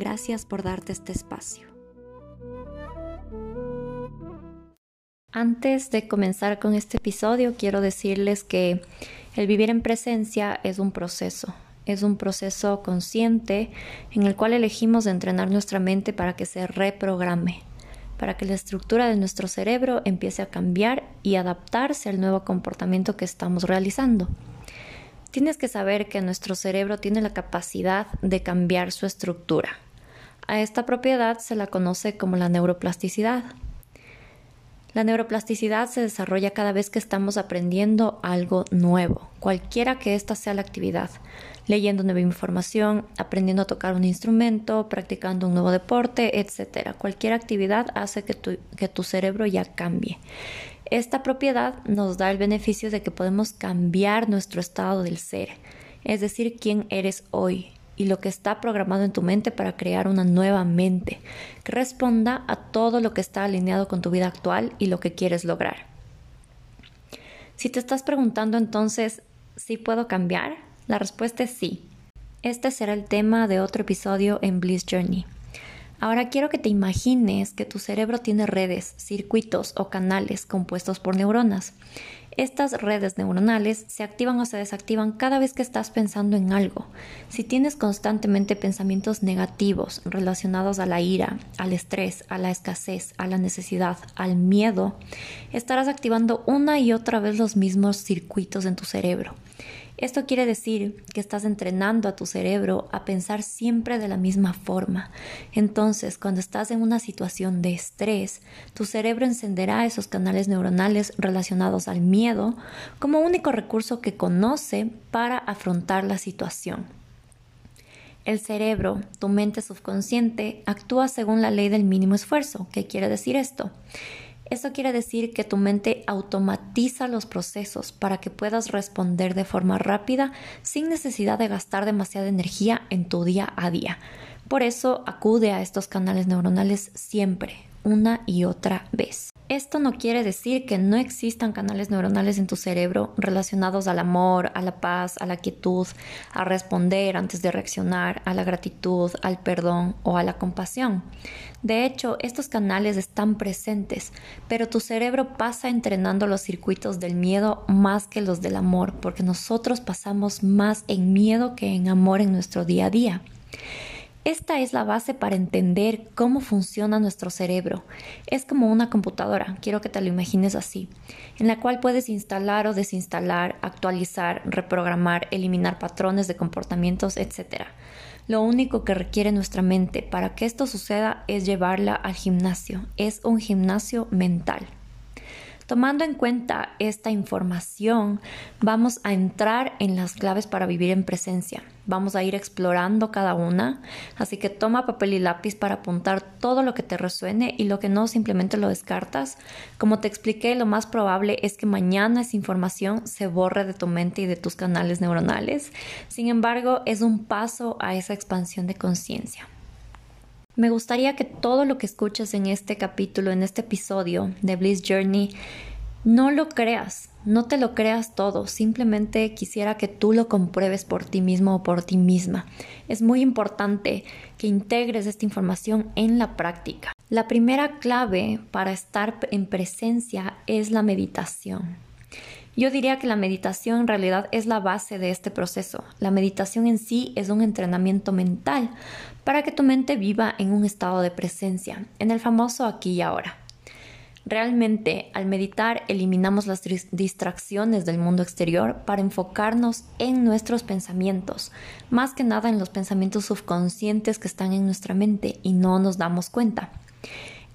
Gracias por darte este espacio. Antes de comenzar con este episodio, quiero decirles que el vivir en presencia es un proceso, es un proceso consciente en el cual elegimos entrenar nuestra mente para que se reprograme, para que la estructura de nuestro cerebro empiece a cambiar y adaptarse al nuevo comportamiento que estamos realizando. Tienes que saber que nuestro cerebro tiene la capacidad de cambiar su estructura. A esta propiedad se la conoce como la neuroplasticidad. La neuroplasticidad se desarrolla cada vez que estamos aprendiendo algo nuevo, cualquiera que ésta sea la actividad, leyendo nueva información, aprendiendo a tocar un instrumento, practicando un nuevo deporte, etc. Cualquier actividad hace que tu, que tu cerebro ya cambie. Esta propiedad nos da el beneficio de que podemos cambiar nuestro estado del ser, es decir, quién eres hoy, y lo que está programado en tu mente para crear una nueva mente que responda a todo lo que está alineado con tu vida actual y lo que quieres lograr. Si te estás preguntando entonces, ¿sí puedo cambiar? La respuesta es sí. Este será el tema de otro episodio en Bliss Journey. Ahora quiero que te imagines que tu cerebro tiene redes, circuitos o canales compuestos por neuronas. Estas redes neuronales se activan o se desactivan cada vez que estás pensando en algo. Si tienes constantemente pensamientos negativos relacionados a la ira, al estrés, a la escasez, a la necesidad, al miedo, estarás activando una y otra vez los mismos circuitos en tu cerebro. Esto quiere decir que estás entrenando a tu cerebro a pensar siempre de la misma forma. Entonces, cuando estás en una situación de estrés, tu cerebro encenderá esos canales neuronales relacionados al miedo como único recurso que conoce para afrontar la situación. El cerebro, tu mente subconsciente, actúa según la ley del mínimo esfuerzo. ¿Qué quiere decir esto? Eso quiere decir que tu mente automatiza los procesos para que puedas responder de forma rápida sin necesidad de gastar demasiada energía en tu día a día. Por eso acude a estos canales neuronales siempre, una y otra vez. Esto no quiere decir que no existan canales neuronales en tu cerebro relacionados al amor, a la paz, a la quietud, a responder antes de reaccionar, a la gratitud, al perdón o a la compasión. De hecho, estos canales están presentes, pero tu cerebro pasa entrenando los circuitos del miedo más que los del amor, porque nosotros pasamos más en miedo que en amor en nuestro día a día. Esta es la base para entender cómo funciona nuestro cerebro. Es como una computadora, quiero que te lo imagines así, en la cual puedes instalar o desinstalar, actualizar, reprogramar, eliminar patrones de comportamientos, etc. Lo único que requiere nuestra mente para que esto suceda es llevarla al gimnasio. Es un gimnasio mental. Tomando en cuenta esta información, vamos a entrar en las claves para vivir en presencia. Vamos a ir explorando cada una, así que toma papel y lápiz para apuntar todo lo que te resuene y lo que no simplemente lo descartas. Como te expliqué, lo más probable es que mañana esa información se borre de tu mente y de tus canales neuronales. Sin embargo, es un paso a esa expansión de conciencia. Me gustaría que todo lo que escuches en este capítulo, en este episodio de Bliss Journey, no lo creas, no te lo creas todo, simplemente quisiera que tú lo compruebes por ti mismo o por ti misma. Es muy importante que integres esta información en la práctica. La primera clave para estar en presencia es la meditación. Yo diría que la meditación en realidad es la base de este proceso. La meditación en sí es un entrenamiento mental para que tu mente viva en un estado de presencia, en el famoso aquí y ahora. Realmente, al meditar, eliminamos las distracciones del mundo exterior para enfocarnos en nuestros pensamientos, más que nada en los pensamientos subconscientes que están en nuestra mente y no nos damos cuenta.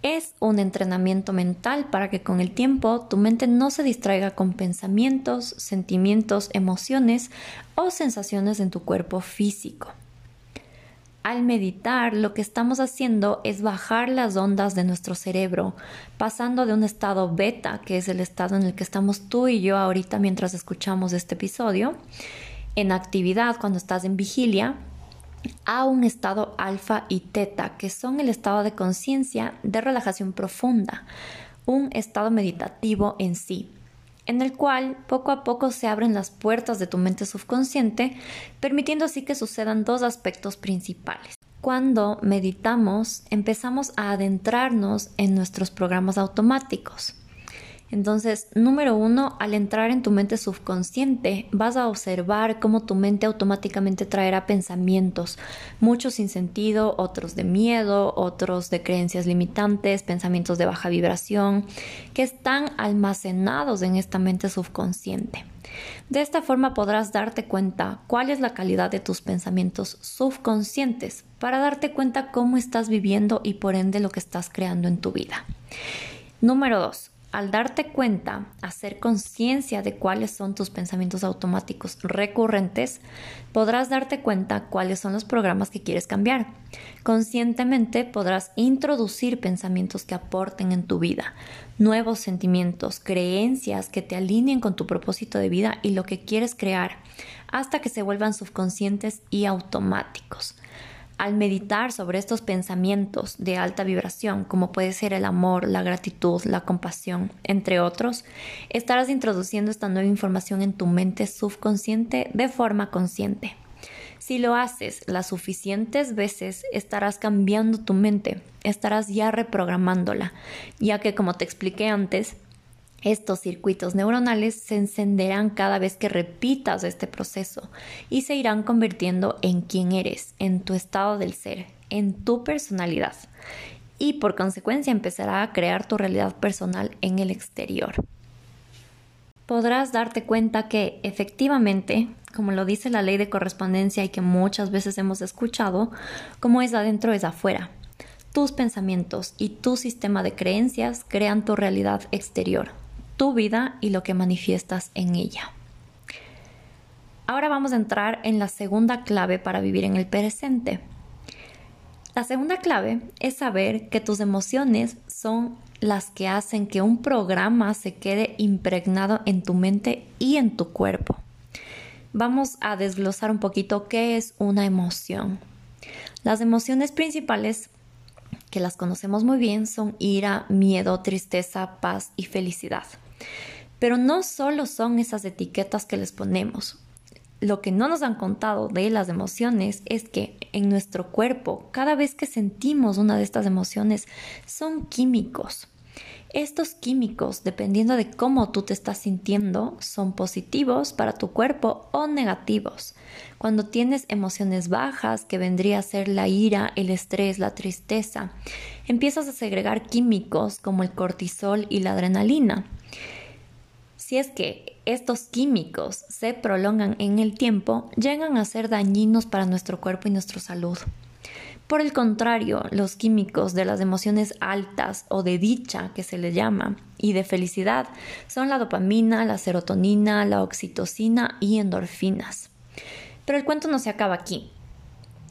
Es un entrenamiento mental para que con el tiempo tu mente no se distraiga con pensamientos, sentimientos, emociones o sensaciones en tu cuerpo físico. Al meditar, lo que estamos haciendo es bajar las ondas de nuestro cerebro, pasando de un estado beta, que es el estado en el que estamos tú y yo ahorita mientras escuchamos este episodio, en actividad cuando estás en vigilia, a un estado alfa y teta, que son el estado de conciencia de relajación profunda, un estado meditativo en sí en el cual poco a poco se abren las puertas de tu mente subconsciente, permitiendo así que sucedan dos aspectos principales. Cuando meditamos, empezamos a adentrarnos en nuestros programas automáticos. Entonces, número uno, al entrar en tu mente subconsciente, vas a observar cómo tu mente automáticamente traerá pensamientos, muchos sin sentido, otros de miedo, otros de creencias limitantes, pensamientos de baja vibración, que están almacenados en esta mente subconsciente. De esta forma podrás darte cuenta cuál es la calidad de tus pensamientos subconscientes para darte cuenta cómo estás viviendo y por ende lo que estás creando en tu vida. Número 2 al darte cuenta, hacer conciencia de cuáles son tus pensamientos automáticos recurrentes, podrás darte cuenta cuáles son los programas que quieres cambiar. Conscientemente podrás introducir pensamientos que aporten en tu vida, nuevos sentimientos, creencias que te alineen con tu propósito de vida y lo que quieres crear, hasta que se vuelvan subconscientes y automáticos. Al meditar sobre estos pensamientos de alta vibración, como puede ser el amor, la gratitud, la compasión, entre otros, estarás introduciendo esta nueva información en tu mente subconsciente de forma consciente. Si lo haces las suficientes veces, estarás cambiando tu mente, estarás ya reprogramándola, ya que como te expliqué antes, estos circuitos neuronales se encenderán cada vez que repitas este proceso y se irán convirtiendo en quien eres, en tu estado del ser, en tu personalidad. Y por consecuencia empezará a crear tu realidad personal en el exterior. Podrás darte cuenta que efectivamente, como lo dice la ley de correspondencia y que muchas veces hemos escuchado, como es adentro es afuera. Tus pensamientos y tu sistema de creencias crean tu realidad exterior, tu vida y lo que manifiestas en ella. Ahora vamos a entrar en la segunda clave para vivir en el presente. La segunda clave es saber que tus emociones son las que hacen que un programa se quede impregnado en tu mente y en tu cuerpo. Vamos a desglosar un poquito qué es una emoción. Las emociones principales que las conocemos muy bien son ira, miedo, tristeza, paz y felicidad. Pero no solo son esas etiquetas que les ponemos. Lo que no nos han contado de las emociones es que en nuestro cuerpo, cada vez que sentimos una de estas emociones, son químicos. Estos químicos, dependiendo de cómo tú te estás sintiendo, son positivos para tu cuerpo o negativos. Cuando tienes emociones bajas, que vendría a ser la ira, el estrés, la tristeza, empiezas a segregar químicos como el cortisol y la adrenalina. Si es que estos químicos se prolongan en el tiempo, llegan a ser dañinos para nuestro cuerpo y nuestra salud. Por el contrario, los químicos de las emociones altas o de dicha, que se le llama, y de felicidad, son la dopamina, la serotonina, la oxitocina y endorfinas. Pero el cuento no se acaba aquí.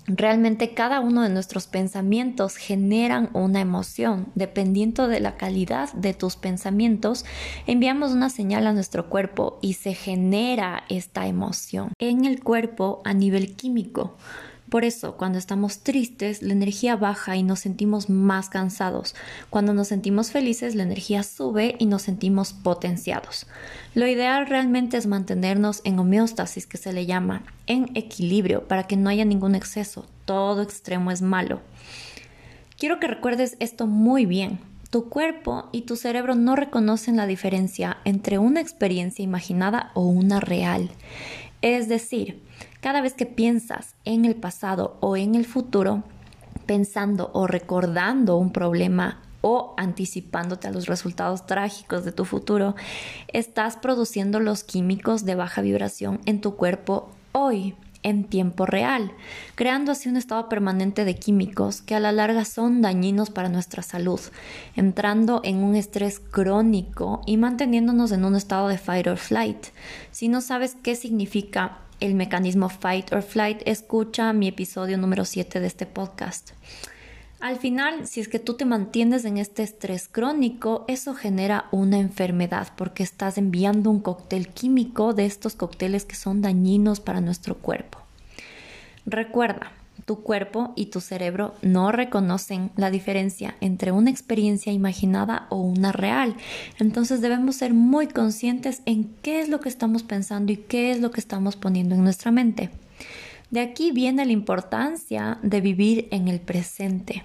Realmente cada uno de nuestros pensamientos generan una emoción. Dependiendo de la calidad de tus pensamientos, enviamos una señal a nuestro cuerpo y se genera esta emoción en el cuerpo a nivel químico. Por eso, cuando estamos tristes, la energía baja y nos sentimos más cansados. Cuando nos sentimos felices, la energía sube y nos sentimos potenciados. Lo ideal realmente es mantenernos en homeostasis, que se le llama, en equilibrio, para que no haya ningún exceso. Todo extremo es malo. Quiero que recuerdes esto muy bien. Tu cuerpo y tu cerebro no reconocen la diferencia entre una experiencia imaginada o una real. Es decir, cada vez que piensas en el pasado o en el futuro, pensando o recordando un problema o anticipándote a los resultados trágicos de tu futuro, estás produciendo los químicos de baja vibración en tu cuerpo hoy en tiempo real, creando así un estado permanente de químicos que a la larga son dañinos para nuestra salud, entrando en un estrés crónico y manteniéndonos en un estado de fight or flight. Si no sabes qué significa el mecanismo fight or flight, escucha mi episodio número 7 de este podcast. Al final, si es que tú te mantienes en este estrés crónico, eso genera una enfermedad porque estás enviando un cóctel químico de estos cócteles que son dañinos para nuestro cuerpo. Recuerda, tu cuerpo y tu cerebro no reconocen la diferencia entre una experiencia imaginada o una real. Entonces debemos ser muy conscientes en qué es lo que estamos pensando y qué es lo que estamos poniendo en nuestra mente. De aquí viene la importancia de vivir en el presente,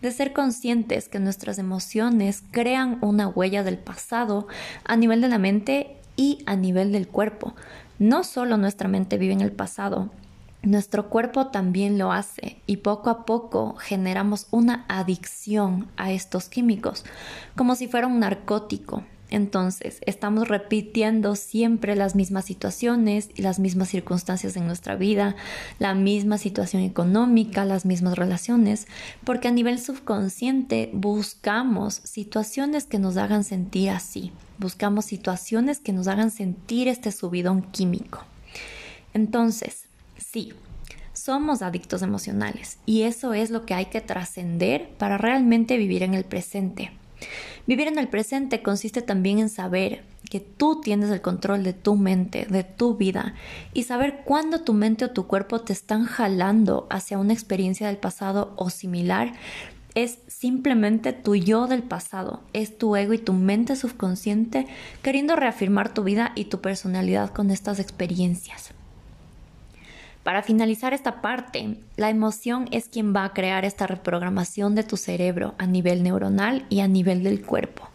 de ser conscientes que nuestras emociones crean una huella del pasado a nivel de la mente y a nivel del cuerpo. No solo nuestra mente vive en el pasado, nuestro cuerpo también lo hace y poco a poco generamos una adicción a estos químicos, como si fuera un narcótico. Entonces, estamos repitiendo siempre las mismas situaciones y las mismas circunstancias en nuestra vida, la misma situación económica, las mismas relaciones, porque a nivel subconsciente buscamos situaciones que nos hagan sentir así, buscamos situaciones que nos hagan sentir este subidón químico. Entonces, Sí, somos adictos emocionales y eso es lo que hay que trascender para realmente vivir en el presente. Vivir en el presente consiste también en saber que tú tienes el control de tu mente, de tu vida, y saber cuándo tu mente o tu cuerpo te están jalando hacia una experiencia del pasado o similar, es simplemente tu yo del pasado, es tu ego y tu mente subconsciente queriendo reafirmar tu vida y tu personalidad con estas experiencias. Para finalizar esta parte, la emoción es quien va a crear esta reprogramación de tu cerebro a nivel neuronal y a nivel del cuerpo.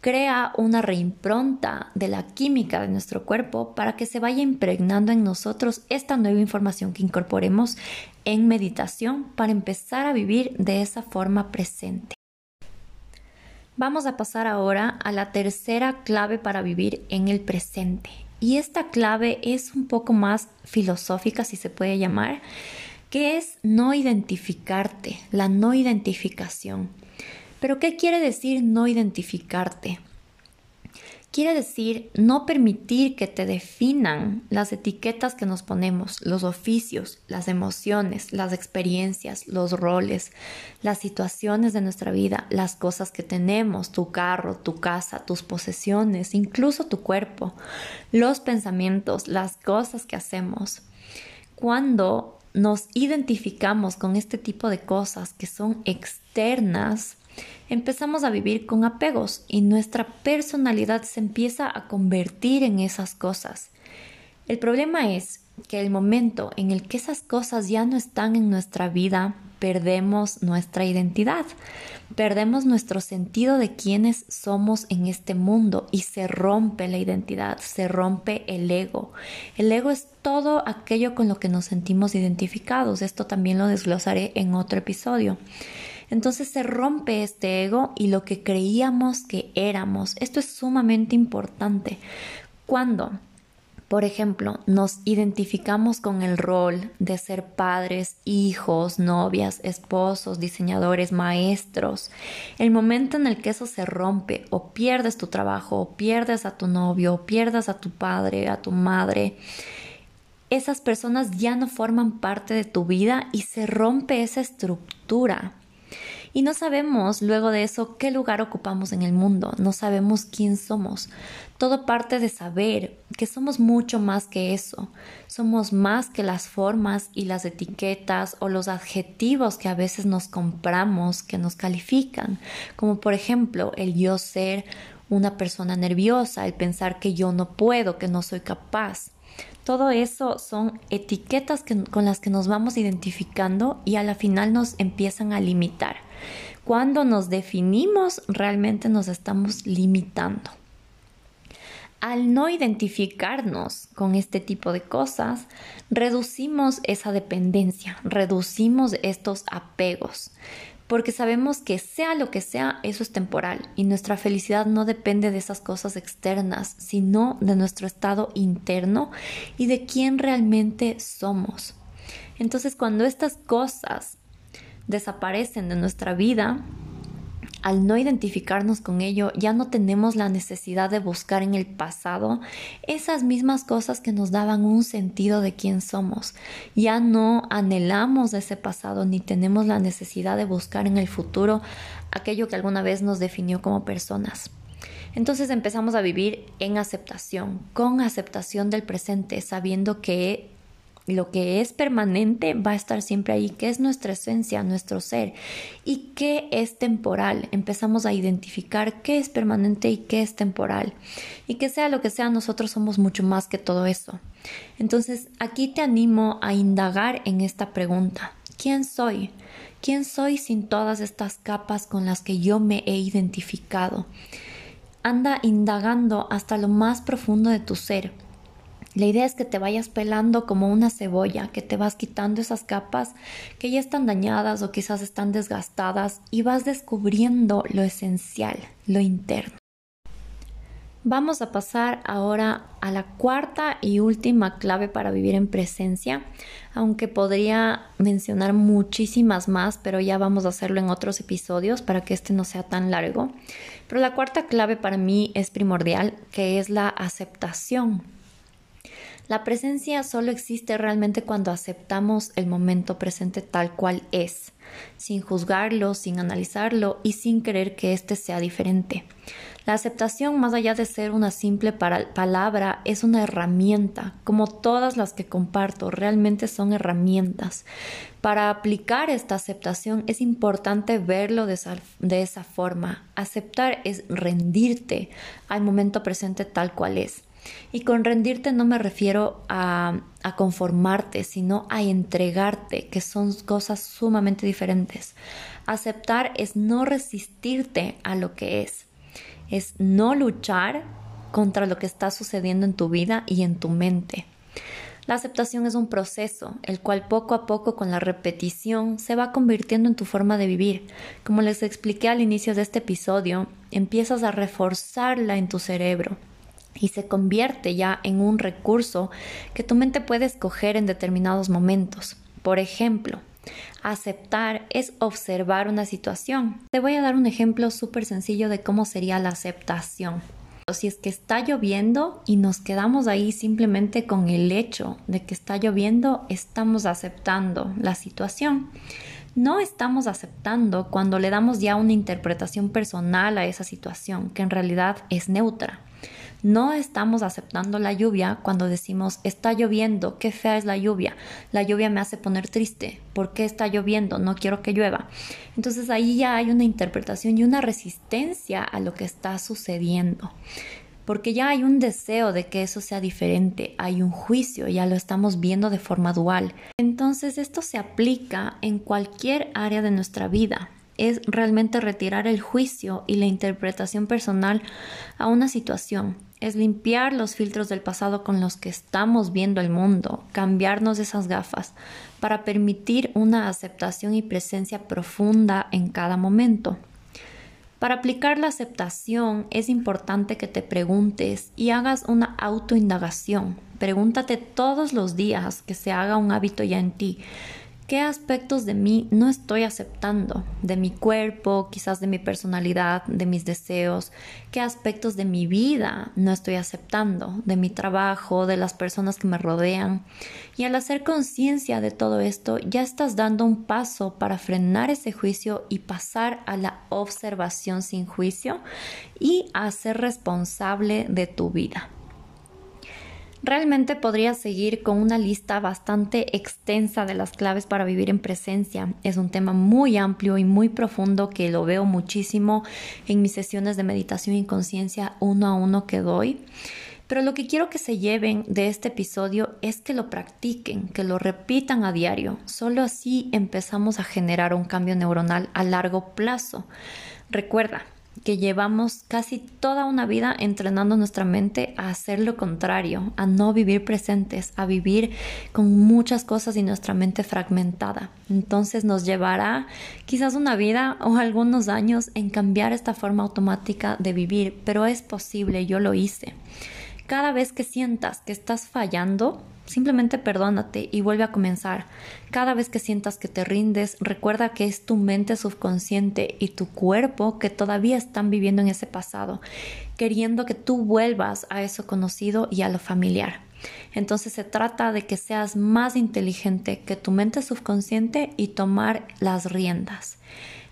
Crea una reimpronta de la química de nuestro cuerpo para que se vaya impregnando en nosotros esta nueva información que incorporemos en meditación para empezar a vivir de esa forma presente. Vamos a pasar ahora a la tercera clave para vivir en el presente, y esta clave es un poco más filosófica, si se puede llamar, que es no identificarte, la no identificación. Pero ¿qué quiere decir no identificarte? Quiere decir no permitir que te definan las etiquetas que nos ponemos, los oficios, las emociones, las experiencias, los roles, las situaciones de nuestra vida, las cosas que tenemos, tu carro, tu casa, tus posesiones, incluso tu cuerpo, los pensamientos, las cosas que hacemos. Cuando nos identificamos con este tipo de cosas que son externas, empezamos a vivir con apegos y nuestra personalidad se empieza a convertir en esas cosas. El problema es que el momento en el que esas cosas ya no están en nuestra vida, perdemos nuestra identidad, perdemos nuestro sentido de quiénes somos en este mundo y se rompe la identidad, se rompe el ego. El ego es todo aquello con lo que nos sentimos identificados. Esto también lo desglosaré en otro episodio. Entonces se rompe este ego y lo que creíamos que éramos. Esto es sumamente importante. Cuando, por ejemplo, nos identificamos con el rol de ser padres, hijos, novias, esposos, diseñadores, maestros, el momento en el que eso se rompe o pierdes tu trabajo, o pierdes a tu novio, o pierdas a tu padre, a tu madre, esas personas ya no forman parte de tu vida y se rompe esa estructura. Y no sabemos luego de eso qué lugar ocupamos en el mundo, no sabemos quién somos. Todo parte de saber que somos mucho más que eso, somos más que las formas y las etiquetas o los adjetivos que a veces nos compramos, que nos califican, como por ejemplo el yo ser una persona nerviosa, el pensar que yo no puedo, que no soy capaz. Todo eso son etiquetas con las que nos vamos identificando y a la final nos empiezan a limitar. Cuando nos definimos, realmente nos estamos limitando. Al no identificarnos con este tipo de cosas, reducimos esa dependencia, reducimos estos apegos, porque sabemos que sea lo que sea, eso es temporal y nuestra felicidad no depende de esas cosas externas, sino de nuestro estado interno y de quién realmente somos. Entonces, cuando estas cosas desaparecen de nuestra vida, al no identificarnos con ello, ya no tenemos la necesidad de buscar en el pasado esas mismas cosas que nos daban un sentido de quién somos. Ya no anhelamos ese pasado ni tenemos la necesidad de buscar en el futuro aquello que alguna vez nos definió como personas. Entonces empezamos a vivir en aceptación, con aceptación del presente, sabiendo que lo que es permanente va a estar siempre ahí, que es nuestra esencia, nuestro ser, y qué es temporal. Empezamos a identificar qué es permanente y qué es temporal. Y que sea lo que sea, nosotros somos mucho más que todo eso. Entonces, aquí te animo a indagar en esta pregunta. ¿Quién soy? ¿Quién soy sin todas estas capas con las que yo me he identificado? Anda indagando hasta lo más profundo de tu ser la idea es que te vayas pelando como una cebolla, que te vas quitando esas capas que ya están dañadas o quizás están desgastadas y vas descubriendo lo esencial, lo interno. Vamos a pasar ahora a la cuarta y última clave para vivir en presencia, aunque podría mencionar muchísimas más, pero ya vamos a hacerlo en otros episodios para que este no sea tan largo. Pero la cuarta clave para mí es primordial, que es la aceptación la presencia solo existe realmente cuando aceptamos el momento presente tal cual es, sin juzgarlo, sin analizarlo y sin querer que éste sea diferente. La aceptación, más allá de ser una simple palabra, es una herramienta, como todas las que comparto, realmente son herramientas. Para aplicar esta aceptación es importante verlo de esa, de esa forma. Aceptar es rendirte al momento presente tal cual es. Y con rendirte no me refiero a, conformarte, sino a entregarte, que son cosas sumamente diferentes. Aceptar es no resistirte a lo que es, es no luchar contra lo que está sucediendo en tu vida y en tu mente. La aceptación es un proceso, el cual poco a poco con la repetición se va convirtiendo en tu forma de vivir. Como les expliqué al inicio de este episodio, empiezas a reforzarla en tu cerebro y se convierte ya en un recurso que tu mente puede escoger en determinados momentos. Por ejemplo, aceptar es observar una situación. Te voy a dar un ejemplo súper sencillo de cómo sería la aceptación. Si es que está lloviendo y nos quedamos ahí simplemente con el hecho de que está lloviendo, estamos aceptando la situación. No estamos aceptando cuando le damos ya una interpretación personal a esa situación, que en realidad es neutra. No estamos aceptando la lluvia cuando decimos está lloviendo, qué fea es la lluvia, la lluvia me hace poner triste, ¿por qué está lloviendo? No quiero que llueva. Entonces ahí ya hay una interpretación y una resistencia a lo que está sucediendo porque ya hay un deseo de que eso sea diferente, hay un juicio, ya lo estamos viendo de forma dual. Entonces esto se aplica en cualquier área de nuestra vida, es realmente retirar el juicio y la interpretación personal a una situación. Es limpiar los filtros del pasado con los que estamos viendo el mundo, cambiarnos esas gafas para permitir una aceptación y presencia profunda en cada momento. Para aplicar la aceptación es importante que te preguntes y hagas una autoindagación. Pregúntate todos los días que se haga un hábito ya en ti. ¿Qué aspectos de mí no estoy aceptando? De mi cuerpo, quizás de mi personalidad, de mis deseos. ¿Qué aspectos de mi vida no estoy aceptando? De mi trabajo, de las personas que me rodean. Y al hacer conciencia de todo esto, ya estás dando un paso para frenar ese juicio y pasar a la observación sin juicio y a ser responsable de tu vida. Realmente podría seguir con una lista bastante extensa de las claves para vivir en presencia. Es un tema muy amplio y muy profundo que lo veo muchísimo en mis sesiones de meditación y conciencia uno a uno que doy. Pero lo que quiero que se lleven de este episodio es que lo practiquen, que lo repitan a diario. Solo así empezamos a generar un cambio neuronal a largo plazo. Recuerda, que llevamos casi toda una vida entrenando nuestra mente a hacer lo contrario, a no vivir presentes, a vivir con muchas cosas y nuestra mente fragmentada. Entonces nos llevará quizás una vida o algunos años en cambiar esta forma automática de vivir, pero es posible, yo lo hice. Cada vez que sientas que estás fallando, Simplemente perdónate y vuelve a comenzar. Cada vez que sientas que te rindes, recuerda que es tu mente subconsciente y tu cuerpo que todavía están viviendo en ese pasado, queriendo que tú vuelvas a eso conocido y a lo familiar. Entonces se trata de que seas más inteligente que tu mente subconsciente y tomar las riendas.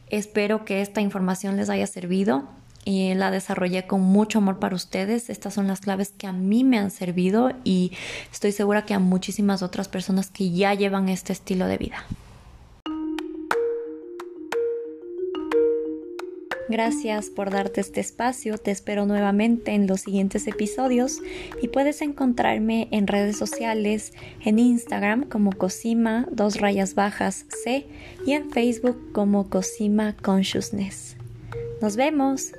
Espero que esta información les haya servido y la desarrollé con mucho amor para ustedes. Estas son las claves que a mí me han servido y estoy segura que a muchísimas otras personas que ya llevan este estilo de vida. Gracias por darte este espacio, te espero nuevamente en los siguientes episodios y puedes encontrarme en redes sociales, en Instagram como Cosima, dos rayas bajas C y en Facebook como Cosima Consciousness. Nos vemos.